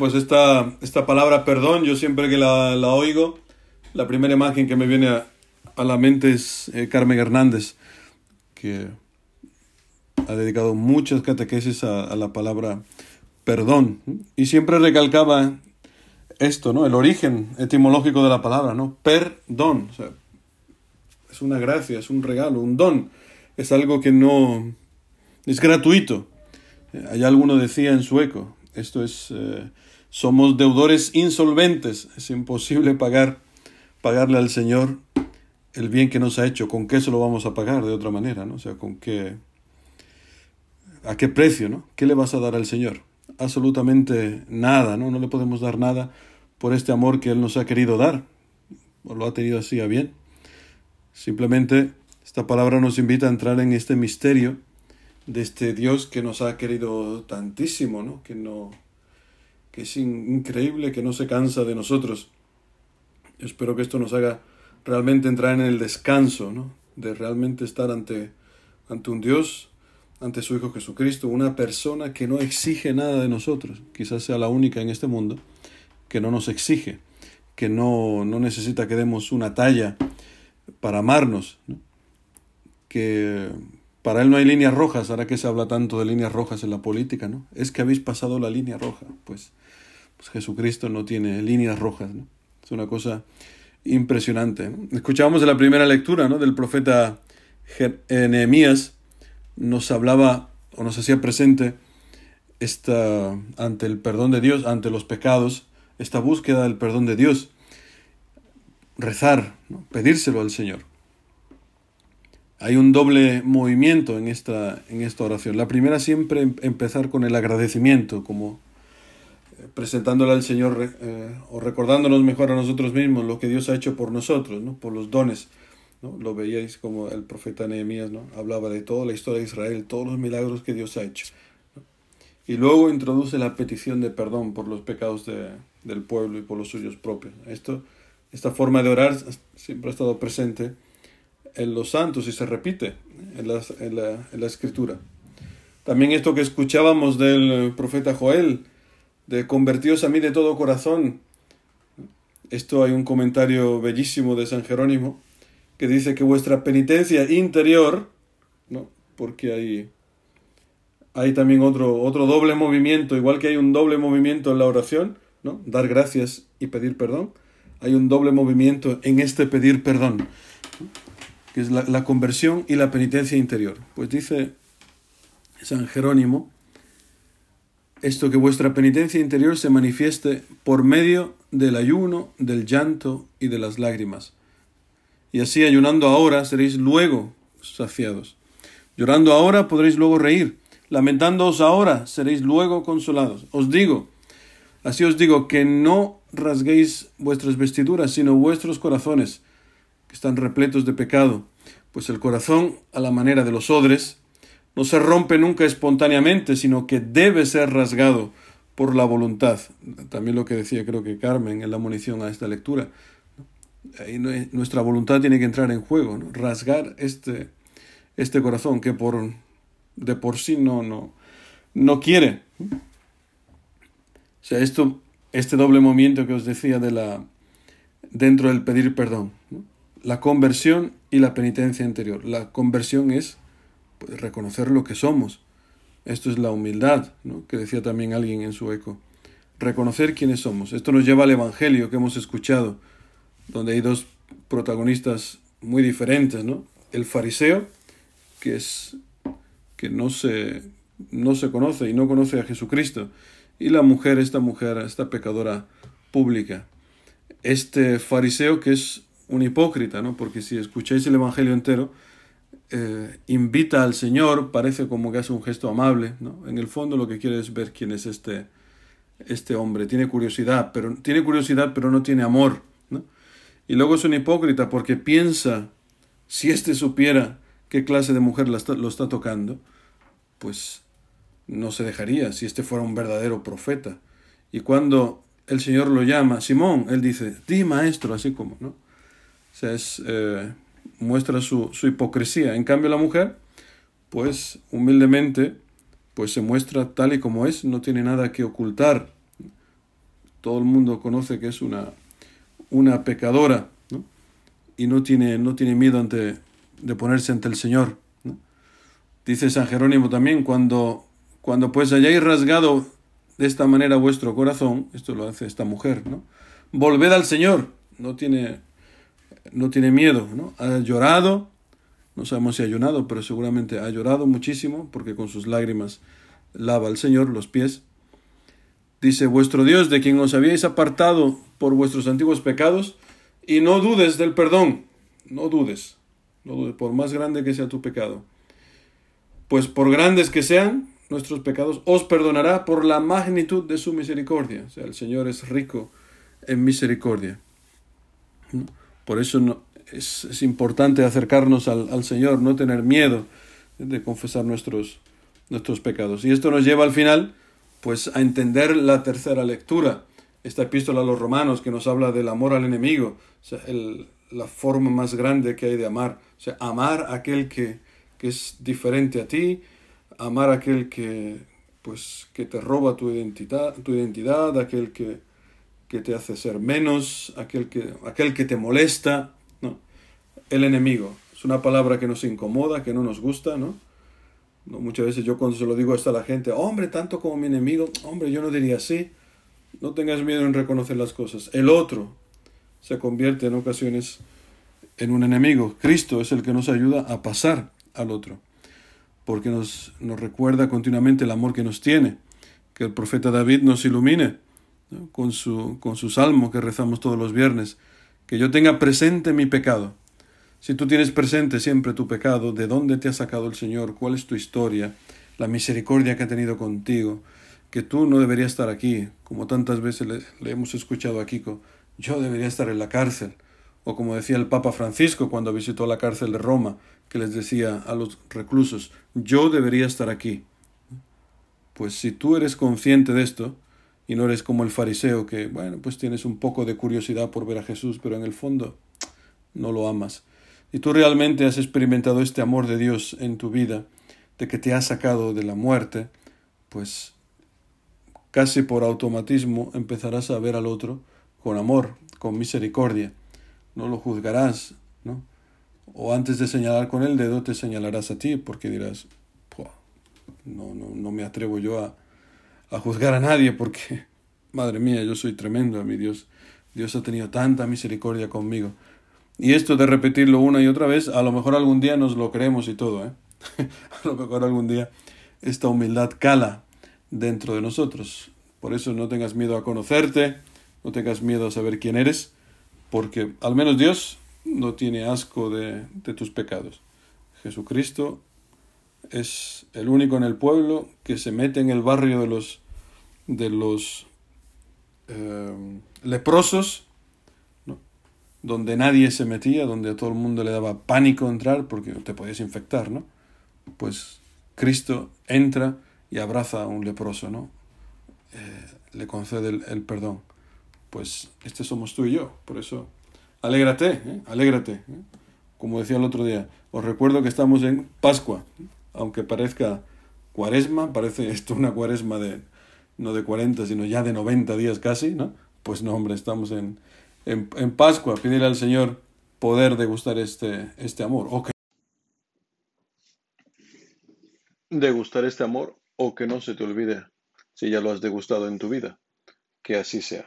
Pues esta, esta palabra perdón, yo siempre que la, la oigo, la primera imagen que me viene a, la mente es eh, Carmen Hernández, que ha dedicado muchas catequesis a, la palabra perdón. Y siempre recalcaba esto, ¿no? El origen etimológico de la palabra, ¿no? Perdón. Es una gracia, es un regalo, un don. Es algo que no es gratuito. Hay alguno decía en sueco, esto es, eh, somos deudores insolventes, es imposible pagar, pagarle al Señor el bien que nos ha hecho, ¿con qué se lo vamos a pagar de otra manera? ¿no? O sea, ¿con qué, a qué precio, ¿no? ¿Qué le vas a dar al Señor? Absolutamente nada, ¿no? No le podemos dar nada por este amor que Él nos ha querido dar, o lo ha tenido así a bien. Simplemente esta palabra nos invita a entrar en este misterio de este Dios que nos ha querido tantísimo, ¿no? Que no que es increíble, que no se cansa de nosotros. espero que esto nos haga realmente entrar en el descanso, ¿no? De realmente estar ante, ante un Dios, ante su Hijo Jesucristo, una persona que no exige nada de nosotros. Quizás sea la única en este mundo que no nos exige, que no, no necesita que demos una talla para amarnos, ¿no? que para él no hay líneas rojas, ahora que se habla tanto de líneas rojas en la política, ¿no? Es que habéis pasado la línea roja. Pues, pues Jesucristo no tiene líneas rojas, ¿no? Es una cosa impresionante. Escuchábamos en la primera lectura ¿no? del profeta Nehemías, nos hablaba o nos hacía presente esta, ante el perdón de Dios, ante los pecados, esta búsqueda del perdón de Dios, rezar, pedírselo al Señor hay un doble movimiento en esta, en esta oración. La primera siempre empezar con el agradecimiento, como eh, presentándole al Señor eh, o recordándonos mejor a nosotros mismos lo que Dios ha hecho por nosotros, ¿no? por los dones. ¿no? Lo veíais como el profeta Nehemías ¿no? hablaba de toda la historia de Israel, todos los milagros que Dios ha hecho. Y luego introduce la petición de perdón por los pecados de, del pueblo y por los suyos propios. Esto, esta forma de orar siempre ha estado presente en los santos y se repite en la, en la, en la escritura. También esto que escuchábamos del profeta Joel, de convertidos a mí de todo corazón. Esto hay un comentario bellísimo de San Jerónimo que dice que vuestra penitencia interior, ¿no? porque hay, hay también otro, otro doble movimiento, igual que hay un doble movimiento en la oración, ¿no? dar gracias y pedir perdón, hay un doble movimiento en este pedir perdón que es la, la, conversión y la penitencia interior. Pues dice San Jerónimo, esto que vuestra penitencia interior se manifieste por medio del ayuno, del llanto y de las lágrimas. Y así ayunando ahora seréis luego saciados. Llorando ahora podréis luego reír. Lamentándoos ahora seréis luego consolados. Os digo, así os digo, que no rasguéis vuestras vestiduras, sino vuestros corazones que están repletos de pecado, pues el corazón, a la manera de los odres, no se rompe nunca espontáneamente, sino que debe ser rasgado por la voluntad. También lo que decía creo que Carmen en la munición a esta lectura. Ahí nuestra voluntad tiene que entrar en juego, ¿no? rasgar este, este corazón que por, de por sí no, no, no quiere. O sea, esto, este doble movimiento que os decía de la, dentro del pedir perdón. La conversión y la penitencia interior. La conversión es pues, reconocer lo que somos. Esto es la humildad, ¿no? que decía también alguien en su eco. Reconocer quiénes somos. Esto nos lleva al Evangelio que hemos escuchado, donde hay dos protagonistas muy diferentes, ¿no? El fariseo, que es que no se, no se conoce y no conoce a Jesucristo, y la mujer, esta mujer, esta pecadora pública. Este fariseo que es un hipócrita, ¿no? Porque si escucháis el Evangelio entero, eh, invita al Señor, parece como que hace un gesto amable, ¿no? En el fondo lo que quiere es ver quién es este, este hombre. Tiene curiosidad, pero tiene curiosidad, pero no tiene amor, ¿no? Y luego es un hipócrita porque piensa, si éste supiera qué clase de mujer lo está, lo está tocando, pues no se dejaría si este fuera un verdadero profeta. Y cuando el Señor lo llama, Simón, él dice, di maestro, así como, ¿no? O sea, eh, muestra su, su, hipocresía. En cambio, la mujer, pues humildemente, pues se muestra tal y como es, no tiene nada que ocultar. todo el mundo conoce que es una, una pecadora, ¿no? y no tiene, no tiene miedo ante, de ponerse ante el Señor. Dice San Jerónimo también, cuando, cuando pues hayáis rasgado de esta manera vuestro corazón, esto lo hace esta mujer, ¿no? Volved al Señor, no tiene, no tiene miedo, ¿no? Ha llorado, no sabemos si ha llorado, pero seguramente ha llorado muchísimo, porque con sus lágrimas lava al Señor los pies. Dice, vuestro Dios, de quien os habíais apartado por vuestros antiguos pecados, y no dudes del perdón, no dudes, no dudes, por más grande que sea tu pecado. Pues por grandes que sean nuestros pecados, os perdonará por la magnitud de su misericordia. O sea, el Señor es rico en misericordia. Por eso no, es, importante acercarnos al, al, Señor, no tener miedo de confesar nuestros, nuestros pecados. Y esto nos lleva al final pues a entender la tercera lectura, esta epístola a los romanos que nos habla del amor al enemigo, o sea, el, la forma más grande que hay de amar, o sea, amar a aquel que, que es diferente a ti, amar a aquel que, pues, que te roba tu identidad, tu identidad aquel que, que te hace ser menos, aquel que, aquel que te molesta, ¿no? El enemigo. Es una palabra que nos incomoda, que no nos gusta, ¿no? Muchas veces yo cuando se lo digo esto a la gente, hombre, tanto como mi enemigo, hombre, yo no diría así. No tengas miedo en reconocer las cosas. El otro se convierte en ocasiones en un enemigo. Cristo es el que nos ayuda a pasar al otro, porque nos, nos recuerda continuamente el amor que nos tiene. Que el profeta David nos ilumine con, su, con su salmo que rezamos todos los viernes. Que yo tenga presente mi pecado. Si tú tienes presente siempre tu pecado, de dónde te ha sacado el Señor, cuál es tu historia, la misericordia que ha tenido contigo, que tú no deberías estar aquí, como tantas veces le, hemos escuchado a Kiko, yo debería estar en la cárcel, o como decía el Papa Francisco cuando visitó la cárcel de Roma, que les decía a los reclusos, yo debería estar aquí. Pues si tú eres consciente de esto, y no eres como el fariseo que, bueno, pues tienes un poco de curiosidad por ver a Jesús, pero en el fondo no lo amas y tú realmente has experimentado este amor de Dios en tu vida, de que te ha sacado de la muerte, pues casi por automatismo empezarás a ver al otro con amor, con misericordia. No lo juzgarás, ¿no? O antes de señalar con el dedo te señalarás a ti, porque dirás, no, no, no me atrevo yo a, a juzgar a nadie, porque, madre mía, yo soy tremendo, a mi Dios. Dios ha tenido tanta misericordia conmigo. Y esto de repetirlo una y otra vez, a lo mejor algún día nos lo creemos y todo, ¿eh? a lo mejor algún día esta humildad cala dentro de nosotros. Por eso no tengas miedo a conocerte, no tengas miedo a saber quién eres, porque al menos Dios no tiene asco de, de tus pecados. Jesucristo es el único en el pueblo que se mete en el barrio de los, de los eh, leprosos donde nadie se metía, donde a todo el mundo le daba pánico entrar porque te podías infectar, ¿no? Pues Cristo entra y abraza a un leproso, ¿no? Eh, le concede el, perdón. Pues este somos tú y yo, por eso alégrate, ¿eh? alégrate. ¿eh? Como decía el otro día, os recuerdo que estamos en Pascua, aunque parezca cuaresma, parece esto una cuaresma de no de 40, sino ya de 90 días casi, ¿no? Pues no, hombre, estamos en, en, en Pascua, pedirle al Señor poder degustar este, este amor. O que... Degustar este amor o que no se te olvide si ya lo has degustado en tu vida. Que así sea.